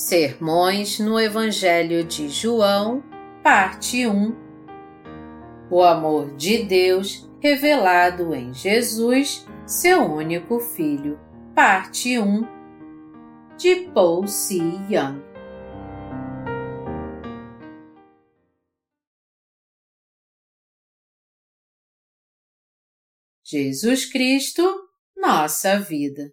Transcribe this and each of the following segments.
Sermões no Evangelho de João, Parte 1 O amor de Deus revelado em Jesus, seu único Filho, Parte 1 de Paul C. Young Jesus Cristo, nossa vida.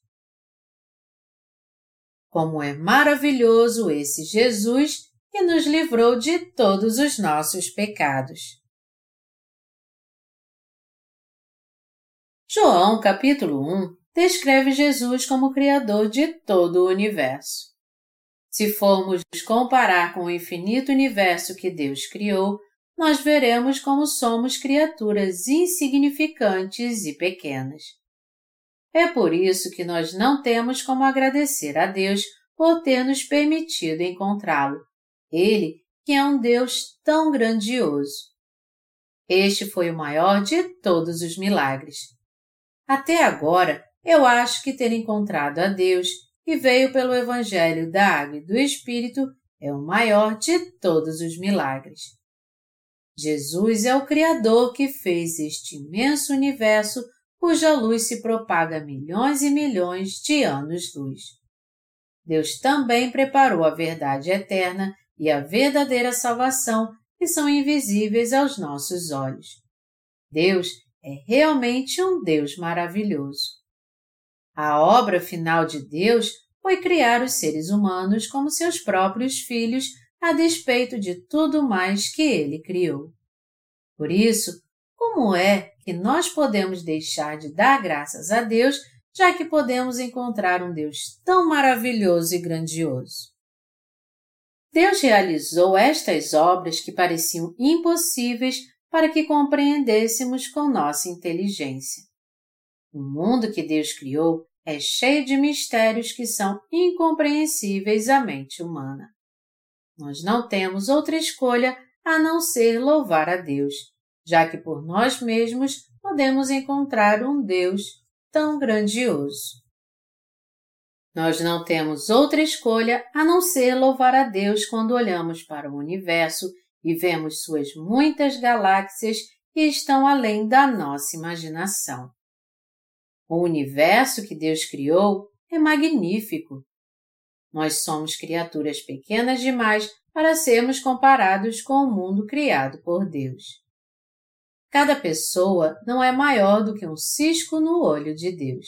Como é maravilhoso esse Jesus que nos livrou de todos os nossos pecados. João capítulo 1 descreve Jesus como Criador de todo o universo. Se formos comparar com o infinito universo que Deus criou, nós veremos como somos criaturas insignificantes e pequenas. É por isso que nós não temos como agradecer a Deus por ter nos permitido encontrá-lo. Ele, que é um Deus tão grandioso. Este foi o maior de todos os milagres. Até agora, eu acho que ter encontrado a Deus, que veio pelo Evangelho da Água e do Espírito, é o maior de todos os milagres. Jesus é o Criador que fez este imenso universo cuja luz se propaga milhões e milhões de anos-luz. Deus também preparou a verdade eterna e a verdadeira salvação que são invisíveis aos nossos olhos. Deus é realmente um Deus maravilhoso. A obra final de Deus foi criar os seres humanos como seus próprios filhos a despeito de tudo mais que ele criou. Por isso, como é que nós podemos deixar de dar graças a Deus, já que podemos encontrar um Deus tão maravilhoso e grandioso? Deus realizou estas obras que pareciam impossíveis para que compreendêssemos com nossa inteligência. O mundo que Deus criou é cheio de mistérios que são incompreensíveis à mente humana. Nós não temos outra escolha a não ser louvar a Deus já que por nós mesmos podemos encontrar um Deus tão grandioso. Nós não temos outra escolha a não ser louvar a Deus quando olhamos para o universo e vemos suas muitas galáxias que estão além da nossa imaginação. O universo que Deus criou é magnífico. Nós somos criaturas pequenas demais para sermos comparados com o mundo criado por Deus. Cada pessoa não é maior do que um cisco no olho de Deus.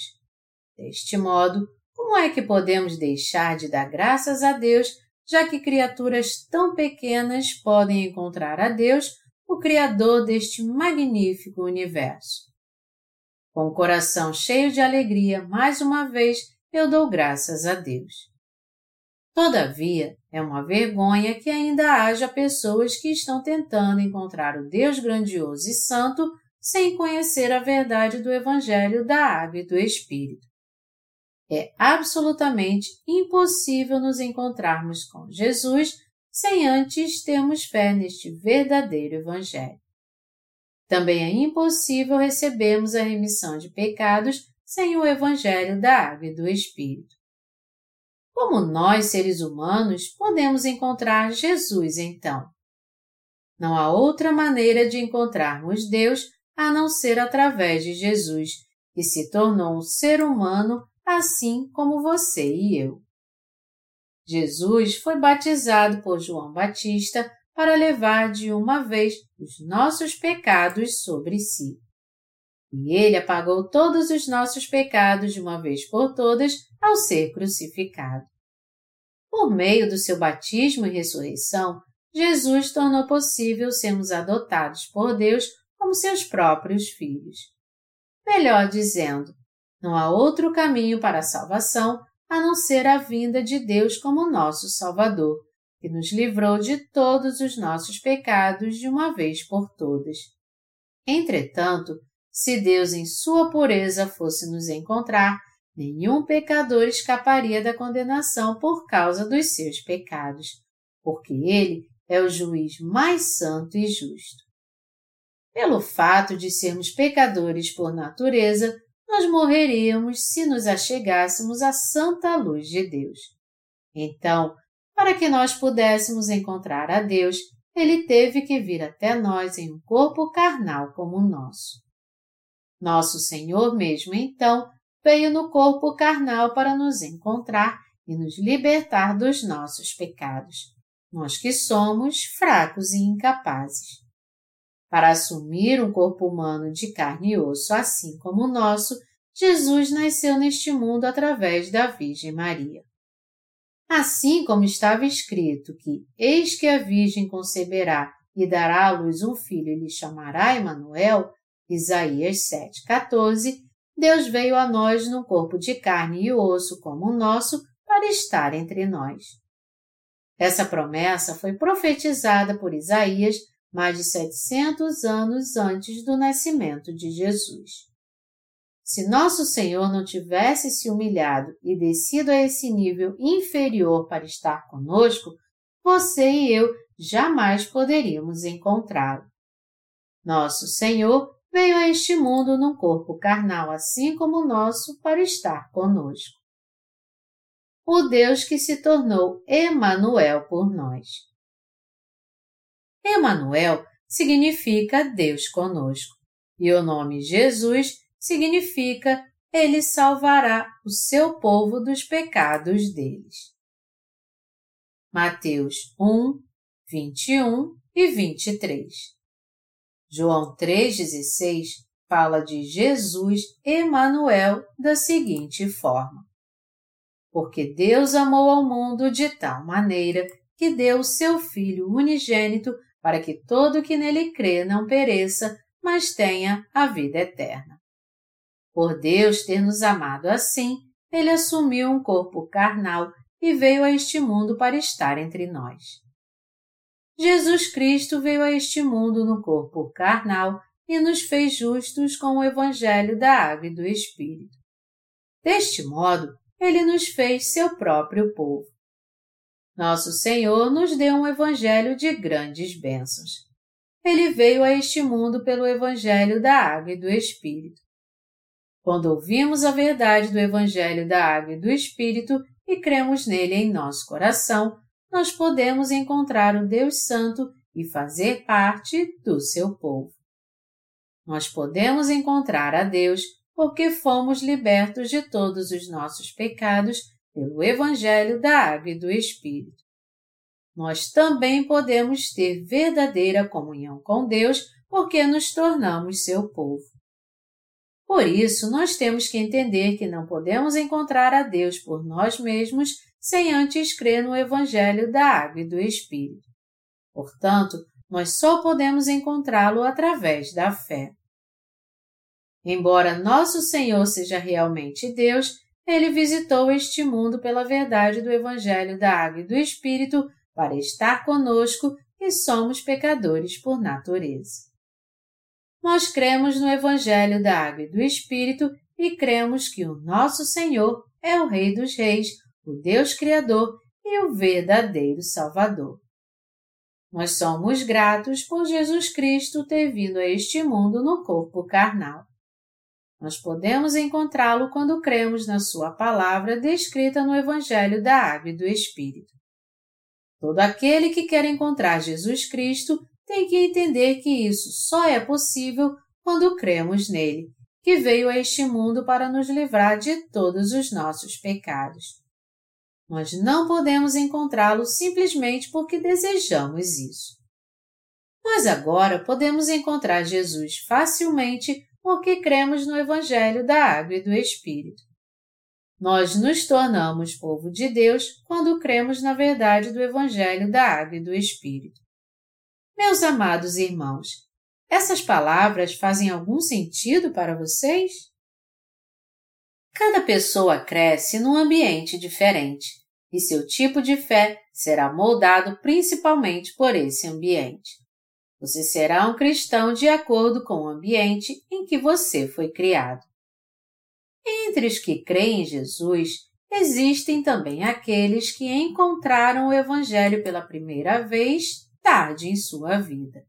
Deste modo, como é que podemos deixar de dar graças a Deus, já que criaturas tão pequenas podem encontrar a Deus, o Criador deste magnífico universo? Com o coração cheio de alegria, mais uma vez eu dou graças a Deus. Todavia, é uma vergonha que ainda haja pessoas que estão tentando encontrar o Deus grandioso e santo sem conhecer a verdade do Evangelho da Água e do Espírito. É absolutamente impossível nos encontrarmos com Jesus sem antes termos fé neste verdadeiro Evangelho. Também é impossível recebermos a remissão de pecados sem o Evangelho da Água e do Espírito. Como nós, seres humanos, podemos encontrar Jesus então? Não há outra maneira de encontrarmos Deus a não ser através de Jesus, que se tornou um ser humano assim como você e eu. Jesus foi batizado por João Batista para levar de uma vez os nossos pecados sobre si. E ele apagou todos os nossos pecados de uma vez por todas ao ser crucificado. Por meio do seu batismo e ressurreição, Jesus tornou possível sermos adotados por Deus como seus próprios filhos. Melhor dizendo, não há outro caminho para a salvação a não ser a vinda de Deus como nosso Salvador, que nos livrou de todos os nossos pecados de uma vez por todas. Entretanto, se Deus em sua pureza fosse nos encontrar, nenhum pecador escaparia da condenação por causa dos seus pecados, porque Ele é o juiz mais santo e justo. Pelo fato de sermos pecadores por natureza, nós morreríamos se nos achegássemos à santa luz de Deus. Então, para que nós pudéssemos encontrar a Deus, ele teve que vir até nós em um corpo carnal como o nosso. Nosso Senhor mesmo, então, veio no corpo carnal para nos encontrar e nos libertar dos nossos pecados, nós que somos fracos e incapazes. Para assumir um corpo humano de carne e osso assim como o nosso, Jesus nasceu neste mundo através da Virgem Maria. Assim como estava escrito que eis que a Virgem conceberá e dará à luz um filho e lhe chamará Emanuel, Isaías 7:14, Deus veio a nós num corpo de carne e osso como o nosso para estar entre nós. Essa promessa foi profetizada por Isaías mais de 700 anos antes do nascimento de Jesus. Se nosso Senhor não tivesse se humilhado e descido a esse nível inferior para estar conosco, você e eu jamais poderíamos encontrá-lo. Nosso Senhor veio a este mundo num corpo carnal assim como o nosso para estar conosco. O Deus que se tornou Emanuel por nós. Emanuel significa Deus conosco, e o nome Jesus significa Ele salvará o seu povo dos pecados deles. Mateus 1, 21 e 23 João 3,16 fala de Jesus Emanuel da seguinte forma: Porque Deus amou ao mundo de tal maneira que deu seu Filho unigênito para que todo que nele crê não pereça, mas tenha a vida eterna. Por Deus ter nos amado assim, ele assumiu um corpo carnal e veio a este mundo para estar entre nós. Jesus Cristo veio a este mundo no corpo carnal e nos fez justos com o Evangelho da Água e do Espírito. Deste modo, ele nos fez seu próprio povo. Nosso Senhor nos deu um Evangelho de grandes bênçãos. Ele veio a este mundo pelo Evangelho da Água e do Espírito. Quando ouvimos a verdade do Evangelho da Água e do Espírito e cremos nele em nosso coração, nós podemos encontrar o Deus Santo e fazer parte do seu povo. Nós podemos encontrar a Deus porque fomos libertos de todos os nossos pecados pelo Evangelho da Água e do Espírito. Nós também podemos ter verdadeira comunhão com Deus porque nos tornamos seu povo. Por isso, nós temos que entender que não podemos encontrar a Deus por nós mesmos sem antes crer no Evangelho da Água e do Espírito. Portanto, nós só podemos encontrá-lo através da fé. Embora nosso Senhor seja realmente Deus, ele visitou este mundo pela verdade do Evangelho da Água e do Espírito para estar conosco e somos pecadores por natureza. Nós cremos no Evangelho da Água e do Espírito e cremos que o nosso Senhor é o Rei dos Reis, o Deus Criador e o verdadeiro Salvador. Nós somos gratos por Jesus Cristo ter vindo a este mundo no corpo carnal. Nós podemos encontrá-lo quando cremos na Sua palavra descrita no Evangelho da Água e do Espírito. Todo aquele que quer encontrar Jesus Cristo tem que entender que isso só é possível quando cremos nele, que veio a este mundo para nos livrar de todos os nossos pecados. Nós não podemos encontrá-lo simplesmente porque desejamos isso. Mas agora podemos encontrar Jesus facilmente porque cremos no Evangelho da Água e do Espírito. Nós nos tornamos povo de Deus quando cremos na verdade do Evangelho da Água e do Espírito. Meus amados irmãos, essas palavras fazem algum sentido para vocês? Cada pessoa cresce num ambiente diferente e seu tipo de fé será moldado principalmente por esse ambiente. Você será um cristão de acordo com o ambiente em que você foi criado. Entre os que creem em Jesus, existem também aqueles que encontraram o Evangelho pela primeira vez tarde em sua vida.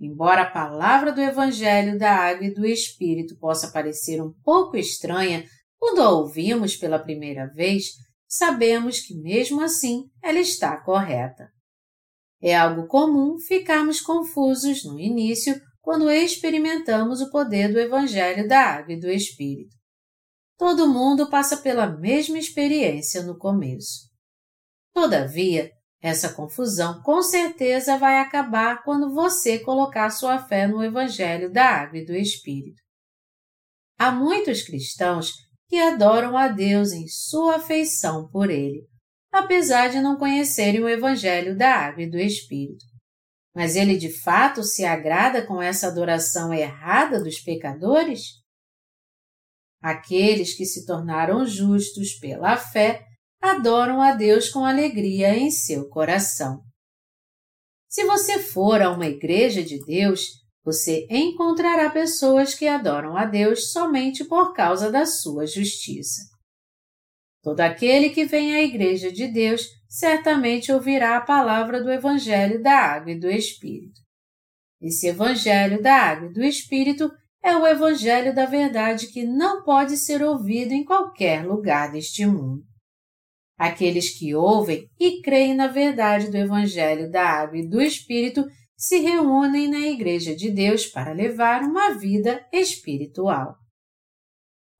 Embora a palavra do Evangelho da Água e do Espírito possa parecer um pouco estranha quando a ouvimos pela primeira vez, sabemos que mesmo assim ela está correta. É algo comum ficarmos confusos no início quando experimentamos o poder do Evangelho da Água e do Espírito. Todo mundo passa pela mesma experiência no começo. Todavia, essa confusão com certeza vai acabar quando você colocar sua fé no Evangelho da Água e do Espírito. Há muitos cristãos que adoram a Deus em sua afeição por Ele, apesar de não conhecerem o Evangelho da Água e do Espírito. Mas ele de fato se agrada com essa adoração errada dos pecadores? Aqueles que se tornaram justos pela fé adoram a Deus com alegria em seu coração. Se você for a uma igreja de Deus, você encontrará pessoas que adoram a Deus somente por causa da sua justiça. Todo aquele que vem à Igreja de Deus certamente ouvirá a palavra do Evangelho da Água e do Espírito. Esse Evangelho da Água e do Espírito é o Evangelho da verdade que não pode ser ouvido em qualquer lugar deste mundo. Aqueles que ouvem e creem na verdade do Evangelho da Água e do Espírito se reúnem na Igreja de Deus para levar uma vida espiritual.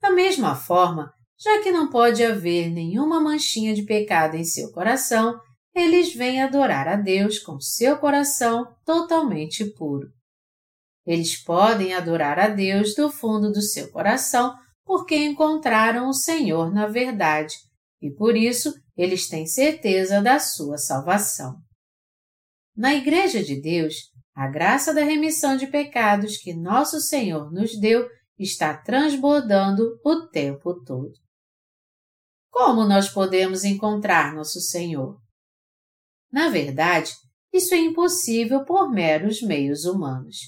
Da mesma forma, já que não pode haver nenhuma manchinha de pecado em seu coração, eles vêm adorar a Deus com seu coração totalmente puro. Eles podem adorar a Deus do fundo do seu coração porque encontraram o Senhor na verdade e por isso eles têm certeza da sua salvação. Na Igreja de Deus, a graça da remissão de pecados que nosso Senhor nos deu está transbordando o tempo todo. Como nós podemos encontrar nosso Senhor? Na verdade, isso é impossível por meros meios humanos.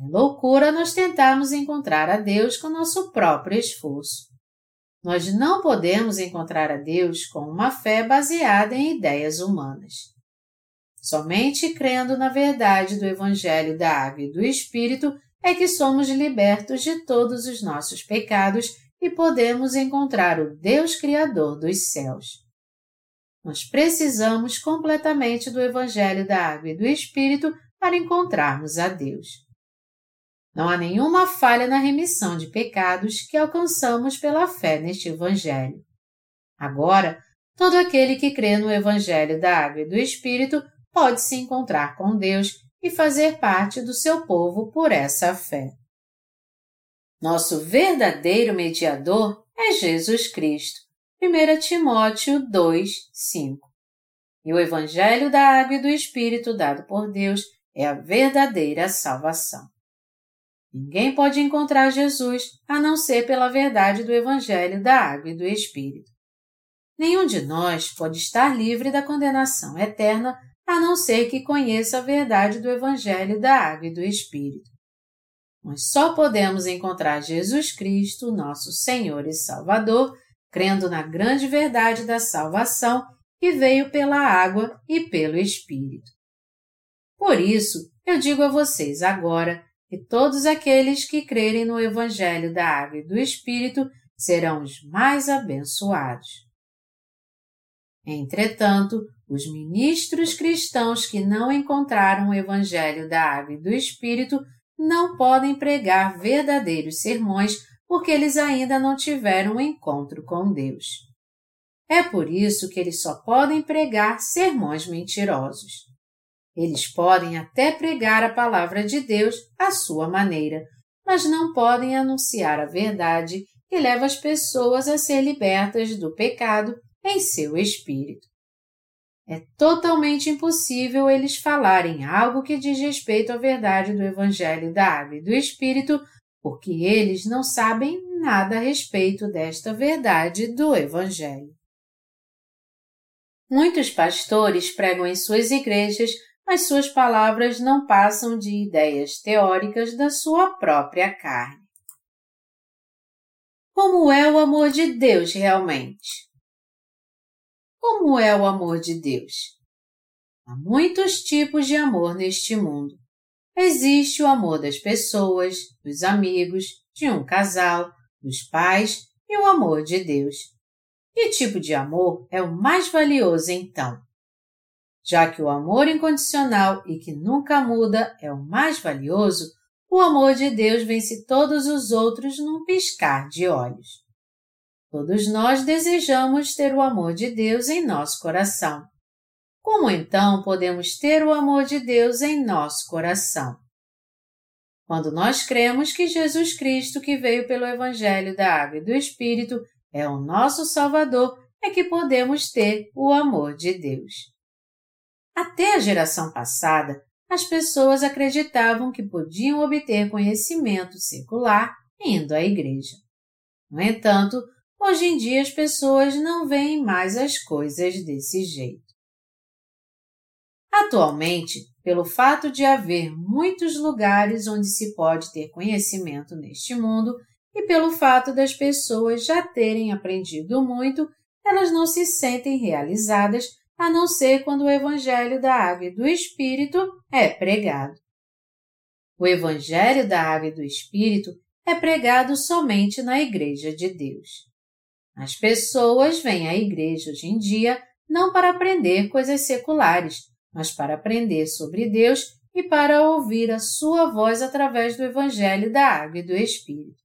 É loucura nós tentarmos encontrar a Deus com nosso próprio esforço. Nós não podemos encontrar a Deus com uma fé baseada em ideias humanas. Somente crendo na verdade do Evangelho da Água e do Espírito é que somos libertos de todos os nossos pecados e podemos encontrar o Deus Criador dos céus. Nós precisamos completamente do Evangelho da Água e do Espírito para encontrarmos a Deus. Não há nenhuma falha na remissão de pecados que alcançamos pela fé neste Evangelho. Agora, todo aquele que crê no Evangelho da Água e do Espírito pode se encontrar com Deus e fazer parte do seu povo por essa fé. Nosso verdadeiro mediador é Jesus Cristo. 1 Timóteo 2, 5. E o Evangelho da Água e do Espírito dado por Deus é a verdadeira salvação. Ninguém pode encontrar Jesus a não ser pela verdade do Evangelho da Água e do Espírito. Nenhum de nós pode estar livre da condenação eterna a não ser que conheça a verdade do Evangelho da Água e do Espírito. Nós só podemos encontrar Jesus Cristo, nosso Senhor e Salvador, crendo na grande verdade da salvação que veio pela água e pelo Espírito. Por isso, eu digo a vocês agora que todos aqueles que crerem no Evangelho da Água e do Espírito serão os mais abençoados. Entretanto, os ministros cristãos que não encontraram o Evangelho da Água e do Espírito não podem pregar verdadeiros sermões porque eles ainda não tiveram um encontro com Deus. É por isso que eles só podem pregar sermões mentirosos. Eles podem até pregar a palavra de Deus à sua maneira, mas não podem anunciar a verdade que leva as pessoas a ser libertas do pecado em seu espírito. É totalmente impossível eles falarem algo que diz respeito à verdade do Evangelho da Água e do Espírito, porque eles não sabem nada a respeito desta verdade do Evangelho. Muitos pastores pregam em suas igrejas, mas suas palavras não passam de ideias teóricas da sua própria carne. Como é o amor de Deus realmente? Como é o amor de Deus? Há muitos tipos de amor neste mundo. Existe o amor das pessoas, dos amigos, de um casal, dos pais e o amor de Deus. Que tipo de amor é o mais valioso então? Já que o amor incondicional e que nunca muda é o mais valioso, o amor de Deus vence todos os outros num piscar de olhos. Todos nós desejamos ter o amor de Deus em nosso coração. Como então podemos ter o amor de Deus em nosso coração? Quando nós cremos que Jesus Cristo, que veio pelo Evangelho da Água e do Espírito, é o nosso Salvador, é que podemos ter o amor de Deus. Até a geração passada, as pessoas acreditavam que podiam obter conhecimento secular indo à igreja. No entanto, hoje em dia as pessoas não veem mais as coisas desse jeito. Atualmente, pelo fato de haver muitos lugares onde se pode ter conhecimento neste mundo, e pelo fato das pessoas já terem aprendido muito, elas não se sentem realizadas a não ser quando o Evangelho da Água e do Espírito é pregado. O Evangelho da Água e do Espírito é pregado somente na Igreja de Deus. As pessoas vêm à igreja hoje em dia não para aprender coisas seculares, mas para aprender sobre Deus e para ouvir a sua voz através do Evangelho da Água e do Espírito.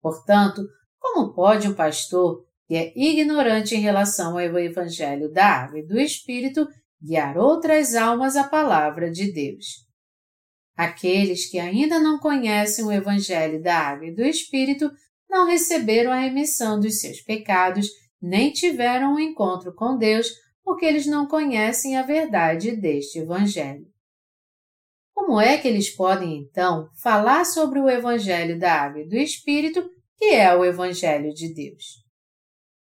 Portanto, como pode um pastor que é ignorante em relação ao Evangelho da Água e do Espírito guiar outras almas à palavra de Deus? Aqueles que ainda não conhecem o Evangelho da Água e do Espírito não receberam a remissão dos seus pecados, nem tiveram um encontro com Deus, porque eles não conhecem a verdade deste Evangelho. Como é que eles podem, então, falar sobre o Evangelho da Água e do Espírito, que é o Evangelho de Deus?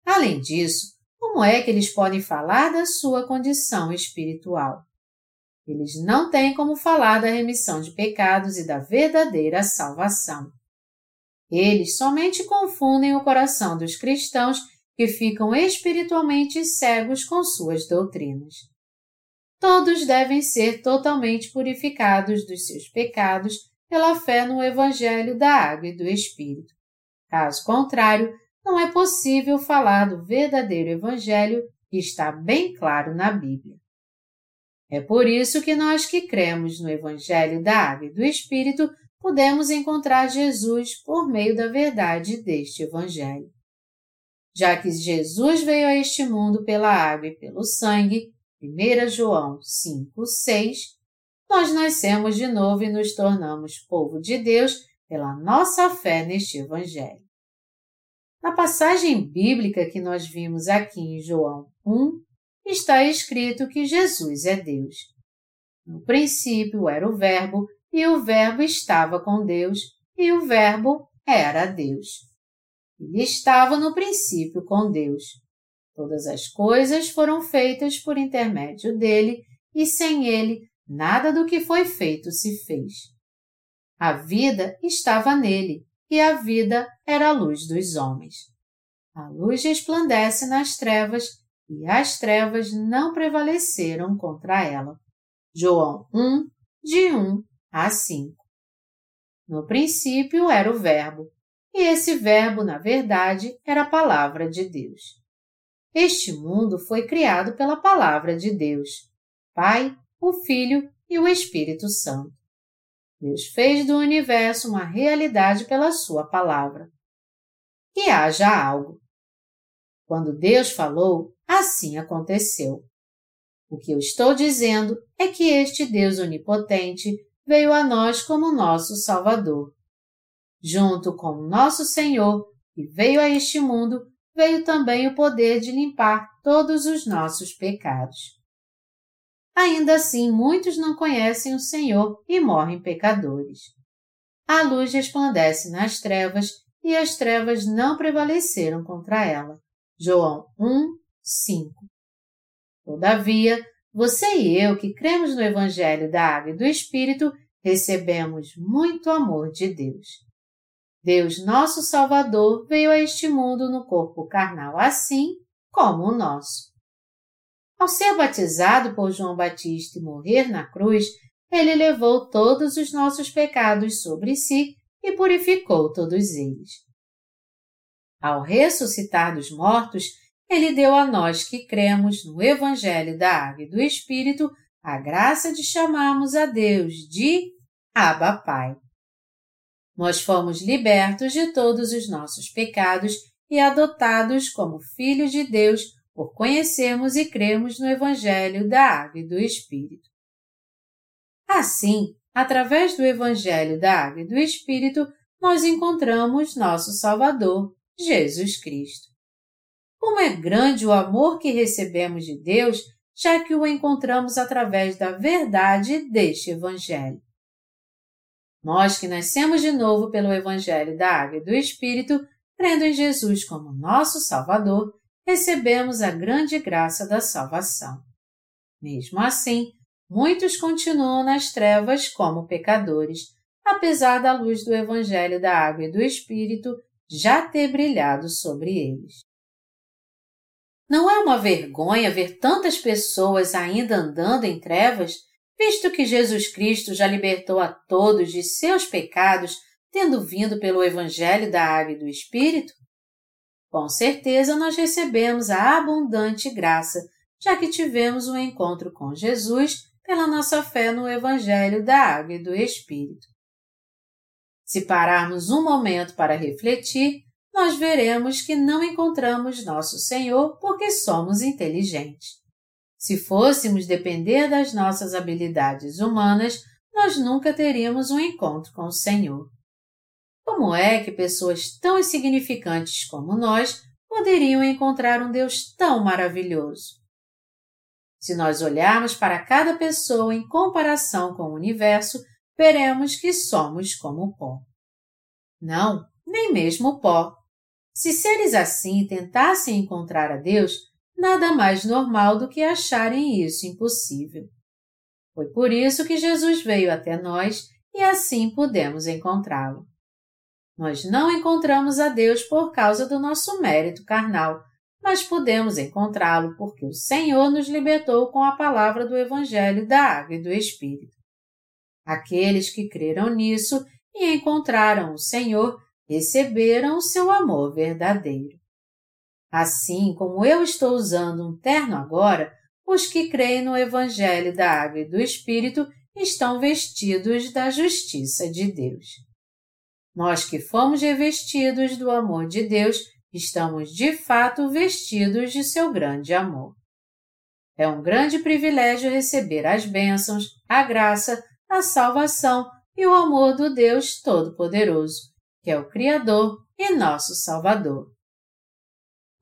Além disso, como é que eles podem falar da sua condição espiritual? Eles não têm como falar da remissão de pecados e da verdadeira salvação. Eles somente confundem o coração dos cristãos que ficam espiritualmente cegos com suas doutrinas todos devem ser totalmente purificados dos seus pecados pela fé no Evangelho da Água e do Espírito. Caso contrário, não é possível falar do verdadeiro Evangelho que está bem claro na Bíblia. É por isso que nós que cremos no Evangelho da Água e do Espírito podemos encontrar Jesus por meio da verdade deste Evangelho. Já que Jesus veio a este mundo pela água e pelo sangue, 1 João 5, 6, nós nascemos de novo e nos tornamos povo de Deus pela nossa fé neste Evangelho. Na passagem bíblica que nós vimos aqui em João 1, está escrito que Jesus é Deus. No princípio era o Verbo, e o Verbo estava com Deus, e o Verbo era Deus. Ele estava no princípio com Deus. Todas as coisas foram feitas por intermédio dele, e sem ele, nada do que foi feito se fez. A vida estava nele, e a vida era a luz dos homens. A luz resplandece nas trevas, e as trevas não prevaleceram contra ela. João 1, de 1 a 5. No princípio era o Verbo, e esse Verbo, na verdade, era a palavra de Deus. Este mundo foi criado pela Palavra de Deus, Pai, o Filho e o Espírito Santo. Deus fez do universo uma realidade pela Sua palavra. Que haja algo. Quando Deus falou, assim aconteceu. O que eu estou dizendo é que este Deus onipotente veio a nós como nosso Salvador. Junto com nosso Senhor, que veio a este mundo veio também o poder de limpar todos os nossos pecados. Ainda assim, muitos não conhecem o Senhor e morrem pecadores. A luz resplandece nas trevas e as trevas não prevaleceram contra ela. João 1, 5. Todavia, você e eu que cremos no Evangelho da Água e do Espírito, recebemos muito amor de Deus. Deus, nosso Salvador, veio a este mundo no corpo carnal assim como o nosso. Ao ser batizado por João Batista e morrer na cruz, ele levou todos os nossos pecados sobre si e purificou todos eles. Ao ressuscitar dos mortos, ele deu a nós que cremos no Evangelho da Água e do Espírito a graça de chamarmos a Deus de Abba Pai. Nós fomos libertos de todos os nossos pecados e adotados como filhos de Deus por conhecermos e cremos no Evangelho da Água e do Espírito. Assim, através do Evangelho da Água e do Espírito, nós encontramos nosso Salvador, Jesus Cristo. Como é grande o amor que recebemos de Deus, já que o encontramos através da verdade deste Evangelho. Nós que nascemos de novo pelo Evangelho da Água e do Espírito, crendo em Jesus como nosso Salvador, recebemos a grande graça da salvação. Mesmo assim, muitos continuam nas trevas como pecadores, apesar da luz do Evangelho da Água e do Espírito já ter brilhado sobre eles. Não é uma vergonha ver tantas pessoas ainda andando em trevas, visto que Jesus Cristo já libertou a todos de seus pecados, tendo vindo pelo Evangelho da Água e do Espírito? Com certeza nós recebemos a abundante graça, já que tivemos um encontro com Jesus pela nossa fé no Evangelho da Água e do Espírito. Se pararmos um momento para refletir, nós veremos que não encontramos nosso Senhor porque somos inteligentes. Se fôssemos depender das nossas habilidades humanas, nós nunca teríamos um encontro com o Senhor. Como é que pessoas tão insignificantes como nós poderiam encontrar um Deus tão maravilhoso? Se nós olharmos para cada pessoa em comparação com o universo, veremos que somos como pó. Não, nem mesmo pó. Se seres assim tentassem encontrar a Deus, nada mais normal do que acharem isso impossível. Foi por isso que Jesus veio até nós e assim pudemos encontrá-lo. Nós não encontramos a Deus por causa do nosso mérito carnal, mas podemos encontrá-lo porque o Senhor nos libertou com a palavra do Evangelho da Água e do Espírito. Aqueles que creram nisso e encontraram o Senhor receberam o seu amor verdadeiro. Assim como eu estou usando um terno agora, os que creem no Evangelho da Água e do Espírito estão vestidos da justiça de Deus. Nós que fomos revestidos do amor de Deus, estamos de fato vestidos de seu grande amor. É um grande privilégio receber as bênçãos, a graça, a salvação e o amor do Deus Todo-Poderoso, que é o Criador e nosso Salvador.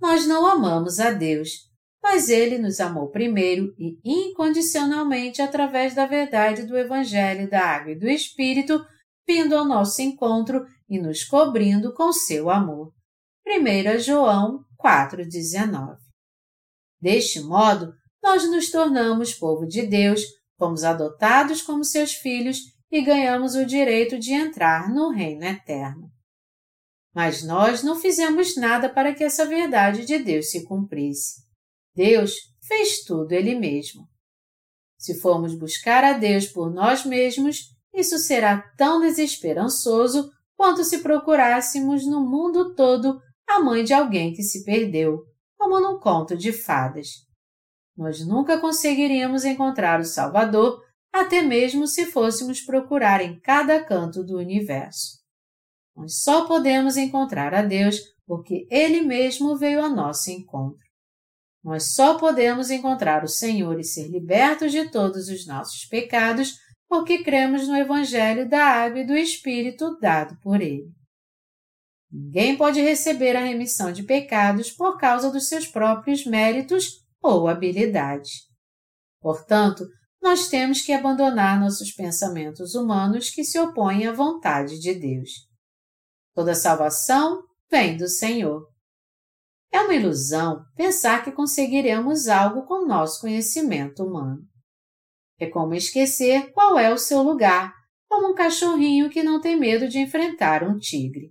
Nós não amamos a Deus, mas Ele nos amou primeiro e incondicionalmente através da verdade do Evangelho da Água e do Espírito vindo ao nosso encontro e nos cobrindo com seu amor. 1 João 4,19 Deste modo, nós nos tornamos povo de Deus, fomos adotados como seus filhos e ganhamos o direito de entrar no reino eterno. Mas nós não fizemos nada para que essa verdade de Deus se cumprisse. Deus fez tudo Ele mesmo. Se formos buscar a Deus por nós mesmos, isso será tão desesperançoso quanto se procurássemos no mundo todo a mãe de alguém que se perdeu, como num conto de fadas. Nós nunca conseguiríamos encontrar o Salvador, até mesmo se fôssemos procurar em cada canto do universo. Nós só podemos encontrar a Deus porque Ele mesmo veio ao nosso encontro. Nós só podemos encontrar o Senhor e ser libertos de todos os nossos pecados porque cremos no Evangelho da Água e do Espírito dado por Ele. Ninguém pode receber a remissão de pecados por causa dos seus próprios méritos ou habilidades. Portanto, nós temos que abandonar nossos pensamentos humanos que se opõem à vontade de Deus. Toda salvação vem do Senhor. É uma ilusão pensar que conseguiremos algo com nosso conhecimento humano. É como esquecer qual é o seu lugar, como um cachorrinho que não tem medo de enfrentar um tigre.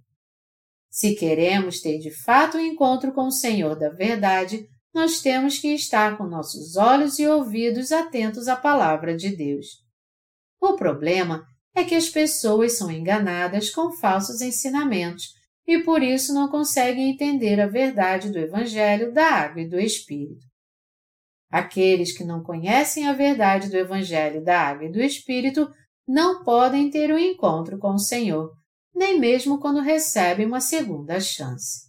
Se queremos ter de fato um encontro com o Senhor da verdade, nós temos que estar com nossos olhos e ouvidos atentos à palavra de Deus. O problema é que as pessoas são enganadas com falsos ensinamentos e por isso não conseguem entender a verdade do Evangelho da Água e do Espírito. Aqueles que não conhecem a verdade do Evangelho da Água e do Espírito não podem ter um encontro com o Senhor, nem mesmo quando recebem uma segunda chance.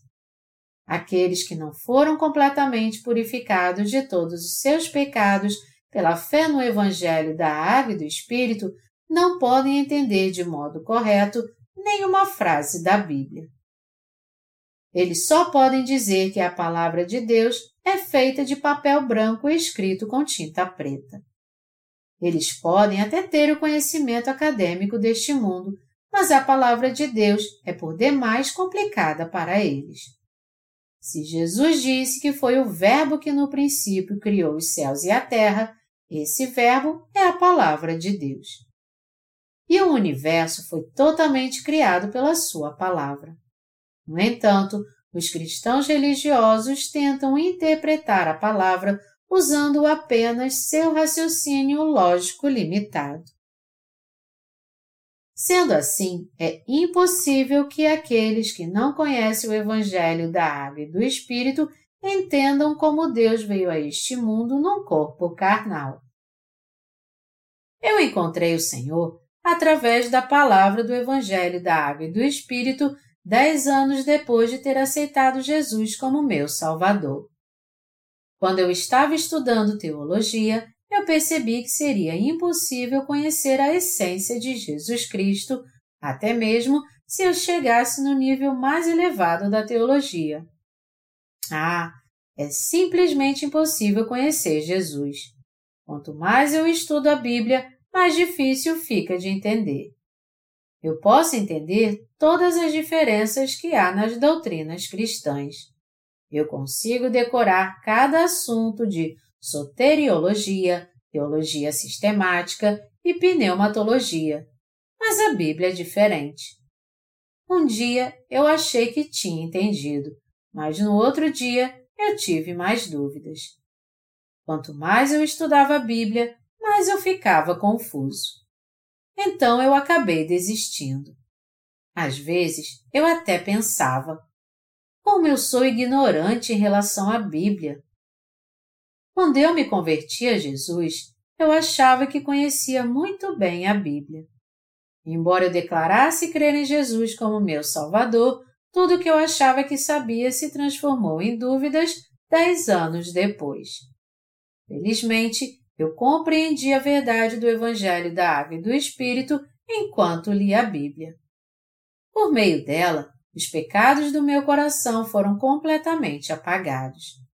Aqueles que não foram completamente purificados de todos os seus pecados pela fé no Evangelho da Água e do Espírito não podem entender de modo correto nenhuma frase da Bíblia. Eles só podem dizer que a palavra de Deus é feita de papel branco escrito com tinta preta. Eles podem até ter o conhecimento acadêmico deste mundo, mas a palavra de Deus é por demais complicada para eles. Se Jesus disse que foi o Verbo que no princípio criou os céus e a terra, esse Verbo é a palavra de Deus. E o universo foi totalmente criado pela Sua palavra. No entanto, os cristãos religiosos tentam interpretar a palavra usando apenas seu raciocínio lógico limitado. Sendo assim, é impossível que aqueles que não conhecem o Evangelho da Água e do Espírito entendam como Deus veio a este mundo num corpo carnal. Eu encontrei o Senhor através da palavra do Evangelho da Água e do Espírito dez anos depois de ter aceitado Jesus como meu Salvador. Quando eu estava estudando teologia, eu percebi que seria impossível conhecer a essência de Jesus Cristo, até mesmo se eu chegasse no nível mais elevado da teologia. Ah, é simplesmente impossível conhecer Jesus. Quanto mais eu estudo a Bíblia, mais difícil fica de entender. Eu posso entender todas as diferenças que há nas doutrinas cristãs. Eu consigo decorar cada assunto de soteriologia, teologia sistemática e pneumatologia. Mas a Bíblia é diferente. Um dia eu achei que tinha entendido, mas no outro dia eu tive mais dúvidas. Quanto mais eu estudava a Bíblia, mais eu ficava confuso. Então eu acabei desistindo. Às vezes eu até pensava: como eu sou ignorante em relação à Bíblia. Quando eu me converti a Jesus, eu achava que conhecia muito bem a Bíblia. Embora eu declarasse crer em Jesus como meu Salvador, tudo o que eu achava que sabia se transformou em dúvidas dez anos depois. Felizmente, eu compreendi a verdade do Evangelho da Água e do Espírito enquanto li a Bíblia. Por meio dela, os pecados do meu coração foram completamente apagados.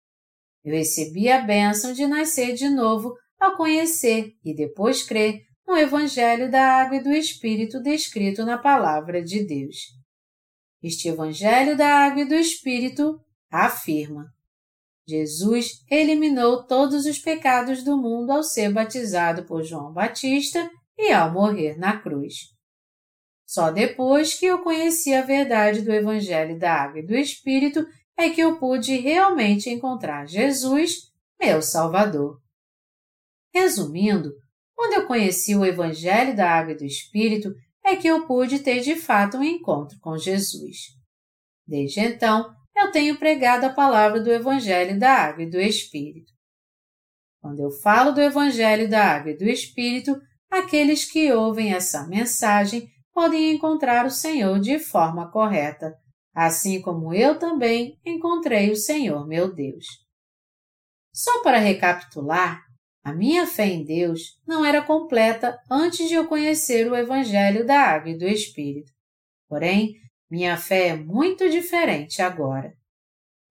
Eu recebi a bênção de nascer de novo ao conhecer e depois crer no Evangelho da Água e do Espírito descrito na Palavra de Deus. Este Evangelho da Água e do Espírito afirma: Jesus eliminou todos os pecados do mundo ao ser batizado por João Batista e ao morrer na cruz. Só depois que eu conheci a verdade do Evangelho da Água e do Espírito é que eu pude realmente encontrar Jesus, meu Salvador. Resumindo, quando eu conheci o Evangelho da Água e do Espírito, é que eu pude ter de fato um encontro com Jesus. Desde então, eu tenho pregado a palavra do Evangelho da Água e do Espírito. Quando eu falo do Evangelho da Água e do Espírito, aqueles que ouvem essa mensagem podem encontrar o Senhor de forma correta, assim como eu também encontrei o Senhor meu Deus. Só para recapitular, a minha fé em Deus não era completa antes de eu conhecer o Evangelho da Água e do Espírito. Porém, minha fé é muito diferente agora.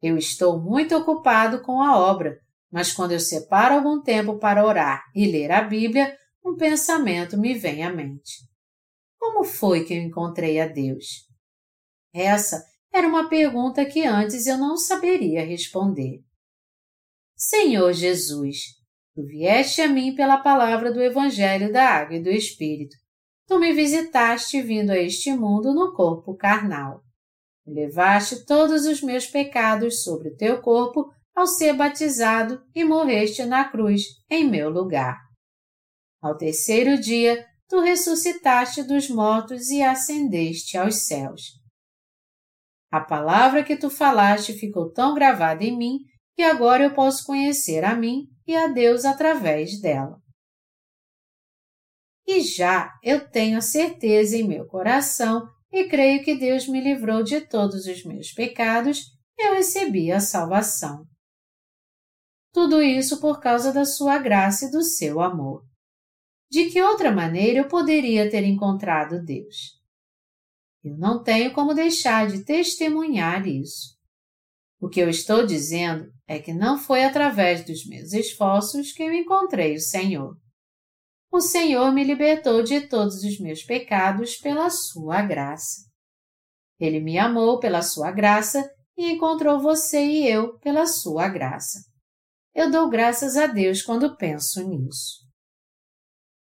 Eu estou muito ocupado com a obra, mas quando eu separo algum tempo para orar e ler a Bíblia, um pensamento me vem à mente. Como foi que eu encontrei a Deus? Essa era uma pergunta que antes eu não saberia responder. Senhor Jesus, tu vieste a mim pela palavra do Evangelho da Água e do Espírito. Tu me visitaste vindo a este mundo no corpo carnal. Levaste todos os meus pecados sobre o teu corpo ao ser batizado e morreste na cruz em meu lugar. Ao terceiro dia, tu ressuscitaste dos mortos e ascendeste aos céus. A palavra que tu falaste ficou tão gravada em mim que agora eu posso conhecer a mim e a Deus através dela. E já eu tenho a certeza em meu coração e creio que Deus me livrou de todos os meus pecados e eu recebi a salvação. Tudo isso por causa da sua graça e do seu amor. De que outra maneira eu poderia ter encontrado Deus? Eu não tenho como deixar de testemunhar isso. O que eu estou dizendo é que não foi através dos meus esforços que eu encontrei o Senhor. O Senhor me libertou de todos os meus pecados pela sua graça. Ele me amou pela sua graça e encontrou você e eu pela sua graça. Eu dou graças a Deus quando penso nisso.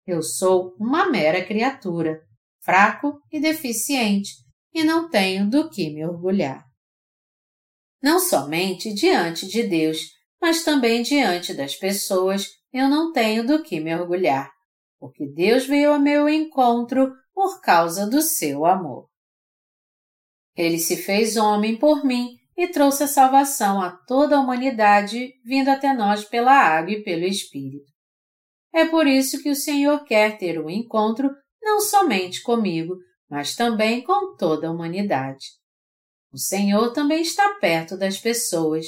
Eu sou uma mera criatura, fraco e deficiente, e não tenho do que me orgulhar. Não somente diante de Deus, mas também diante das pessoas, eu não tenho do que me orgulhar, porque Deus veio ao meu encontro por causa do seu amor. Ele se fez homem por mim e trouxe a salvação a toda a humanidade, vindo até nós pela água e pelo Espírito. É por isso que o Senhor quer ter um encontro não somente comigo, mas também com toda a humanidade. O Senhor também está perto das pessoas.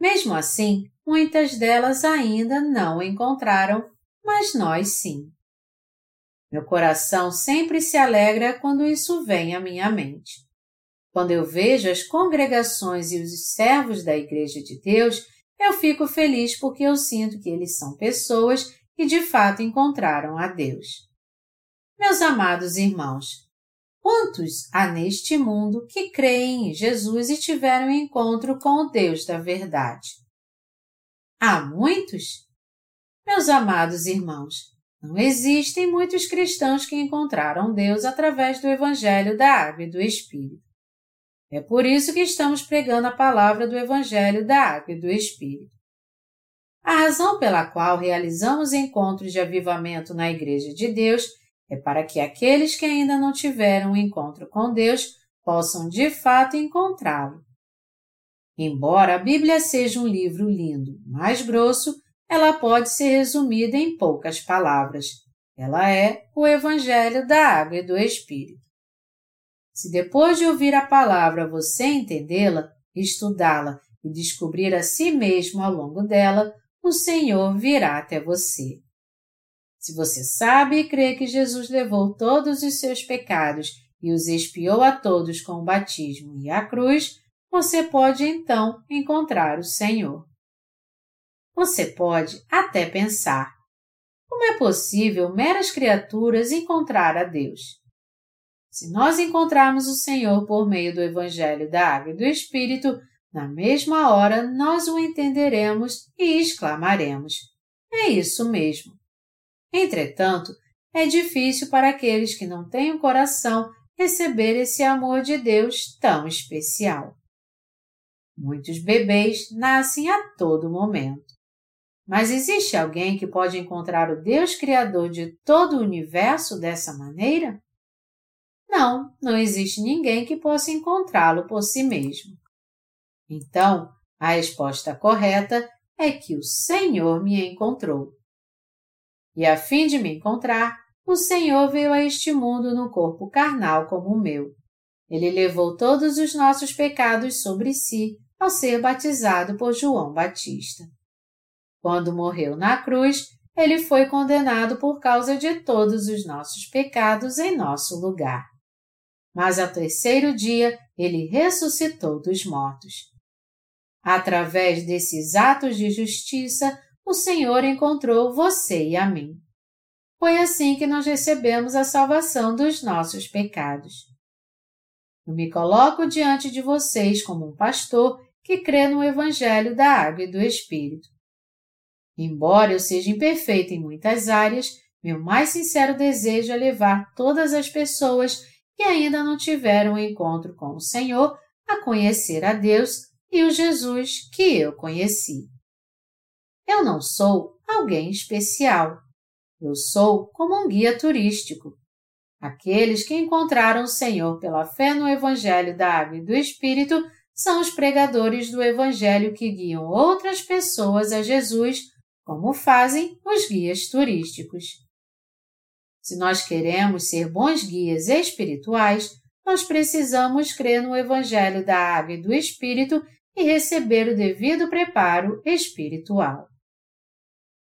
Mesmo assim, muitas delas ainda não o encontraram, mas nós sim. Meu coração sempre se alegra quando isso vem à minha mente. Quando eu vejo as congregações e os servos da Igreja de Deus, eu fico feliz porque eu sinto que eles são pessoas que de fato encontraram a Deus. Meus amados irmãos, quantos há neste mundo que creem em Jesus e tiveram encontro com o Deus da verdade? Há muitos? Meus amados irmãos, não existem muitos cristãos que encontraram Deus através do Evangelho da Água e do Espírito. É por isso que estamos pregando a palavra do Evangelho da Água e do Espírito. A razão pela qual realizamos encontros de avivamento na Igreja de Deus é para que aqueles que ainda não tiveram um encontro com Deus possam de fato encontrá-lo. Embora a Bíblia seja um livro lindo, mais grosso, ela pode ser resumida em poucas palavras. Ela é o Evangelho da Água e do Espírito. Se depois de ouvir a palavra você entendê-la, estudá-la e descobrir a si mesmo ao longo dela, o Senhor virá até você. Se você sabe e crê que Jesus levou todos os seus pecados e os expiou a todos com o batismo e a cruz, você pode então encontrar o Senhor. Você pode até pensar: como é possível meras criaturas encontrar a Deus? Se nós encontrarmos o Senhor por meio do Evangelho da Água e do Espírito, na mesma hora nós o entenderemos e exclamaremos: É isso mesmo. Entretanto, é difícil para aqueles que não têm o coração receber esse amor de Deus tão especial. Muitos bebês nascem a todo momento. Mas existe alguém que pode encontrar o Deus Criador de todo o universo dessa maneira? Não, não existe ninguém que possa encontrá-lo por si mesmo. Então, a resposta correta é que o Senhor me encontrou. E a fim de me encontrar, o Senhor veio a este mundo no corpo carnal como o meu. Ele levou todos os nossos pecados sobre si ao ser batizado por João Batista. Quando morreu na cruz, ele foi condenado por causa de todos os nossos pecados em nosso lugar mas ao terceiro dia ele ressuscitou dos mortos. Através desses atos de justiça, o Senhor encontrou você e a mim. Foi assim que nós recebemos a salvação dos nossos pecados. Eu me coloco diante de vocês como um pastor que crê no Evangelho da Água e do Espírito. Embora eu seja imperfeito em muitas áreas, meu mais sincero desejo é levar todas as pessoas que ainda não tiveram um encontro com o Senhor a conhecer a Deus e o Jesus que eu conheci. Eu não sou alguém especial. Eu sou como um guia turístico. Aqueles que encontraram o Senhor pela fé no Evangelho da Água e do Espírito são os pregadores do Evangelho que guiam outras pessoas a Jesus, como fazem os guias turísticos. Se nós queremos ser bons guias espirituais, nós precisamos crer no Evangelho da Água e do Espírito e receber o devido preparo espiritual.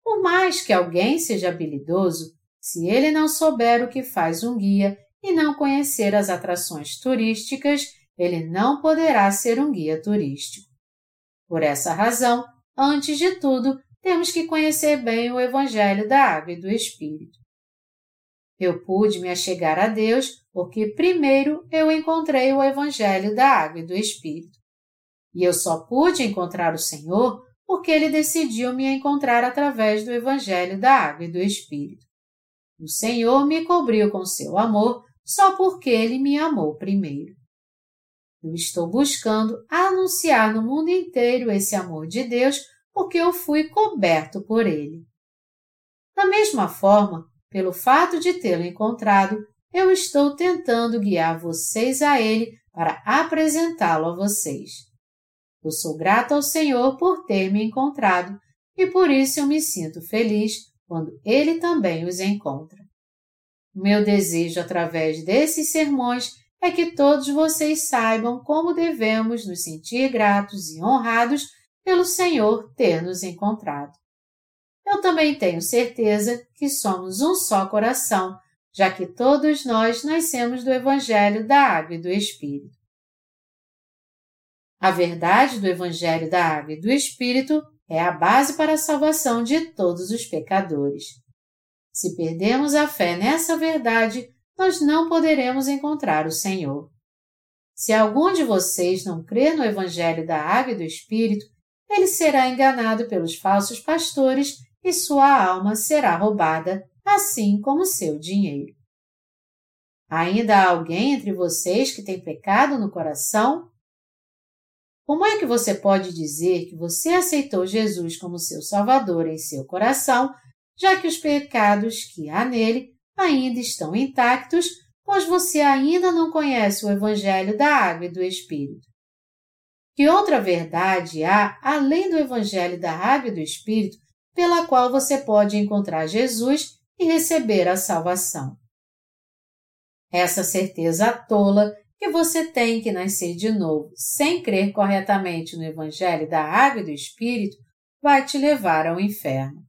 Por mais que alguém seja habilidoso, se ele não souber o que faz um guia e não conhecer as atrações turísticas, ele não poderá ser um guia turístico. Por essa razão, antes de tudo, temos que conhecer bem o Evangelho da Água e do Espírito. Eu pude me achegar a Deus porque primeiro eu encontrei o Evangelho da Água e do Espírito. E eu só pude encontrar o Senhor porque ele decidiu me encontrar através do Evangelho da Água e do Espírito. O Senhor me cobriu com seu amor só porque ele me amou primeiro. Eu estou buscando anunciar no mundo inteiro esse amor de Deus porque eu fui coberto por ele. Da mesma forma, pelo fato de tê-lo encontrado, eu estou tentando guiar vocês a ele para apresentá-lo a vocês. Eu sou grato ao Senhor por ter me encontrado e por isso eu me sinto feliz quando Ele também os encontra. Meu desejo através desses sermões é que todos vocês saibam como devemos nos sentir gratos e honrados pelo Senhor ter nos encontrado. Eu também tenho certeza que somos um só coração, já que todos nós nascemos do Evangelho da Água e do Espírito. A verdade do Evangelho da Água e do Espírito é a base para a salvação de todos os pecadores. Se perdemos a fé nessa verdade, nós não poderemos encontrar o Senhor. Se algum de vocês não crer no Evangelho da Água e do Espírito, ele será enganado pelos falsos pastores e sua alma será roubada, assim como seu dinheiro. Ainda há alguém entre vocês que tem pecado no coração? Como é que você pode dizer que você aceitou Jesus como seu Salvador em seu coração, já que os pecados que há nele ainda estão intactos, pois você ainda não conhece o Evangelho da Água e do Espírito? Que outra verdade há além do Evangelho da Água e do Espírito pela qual você pode encontrar Jesus e receber a salvação? Essa certeza tola que você tem que nascer de novo sem crer corretamente no Evangelho da Água e do Espírito vai te levar ao inferno.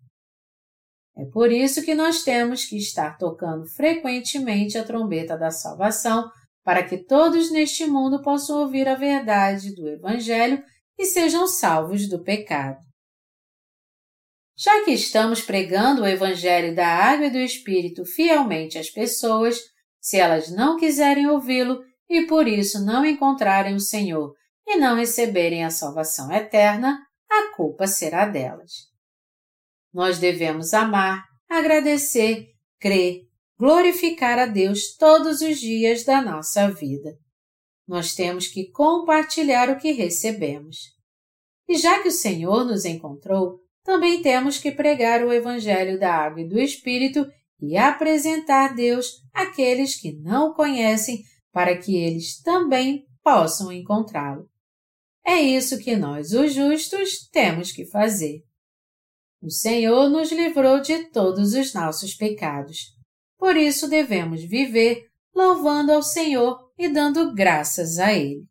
É por isso que nós temos que estar tocando frequentemente a trombeta da salvação para que todos neste mundo possam ouvir a verdade do Evangelho e sejam salvos do pecado. Já que estamos pregando o Evangelho da Água e do Espírito fielmente às pessoas, se elas não quiserem ouvi-lo, e por isso não encontrarem o Senhor e não receberem a salvação eterna, a culpa será delas. Nós devemos amar, agradecer, crer, glorificar a Deus todos os dias da nossa vida. Nós temos que compartilhar o que recebemos. E já que o Senhor nos encontrou, também temos que pregar o Evangelho da Água e do Espírito e apresentar Deus àqueles que não conhecem para que eles também possam encontrá-lo. É isso que nós, os justos, temos que fazer. O Senhor nos livrou de todos os nossos pecados. Por isso devemos viver louvando ao Senhor e dando graças a Ele.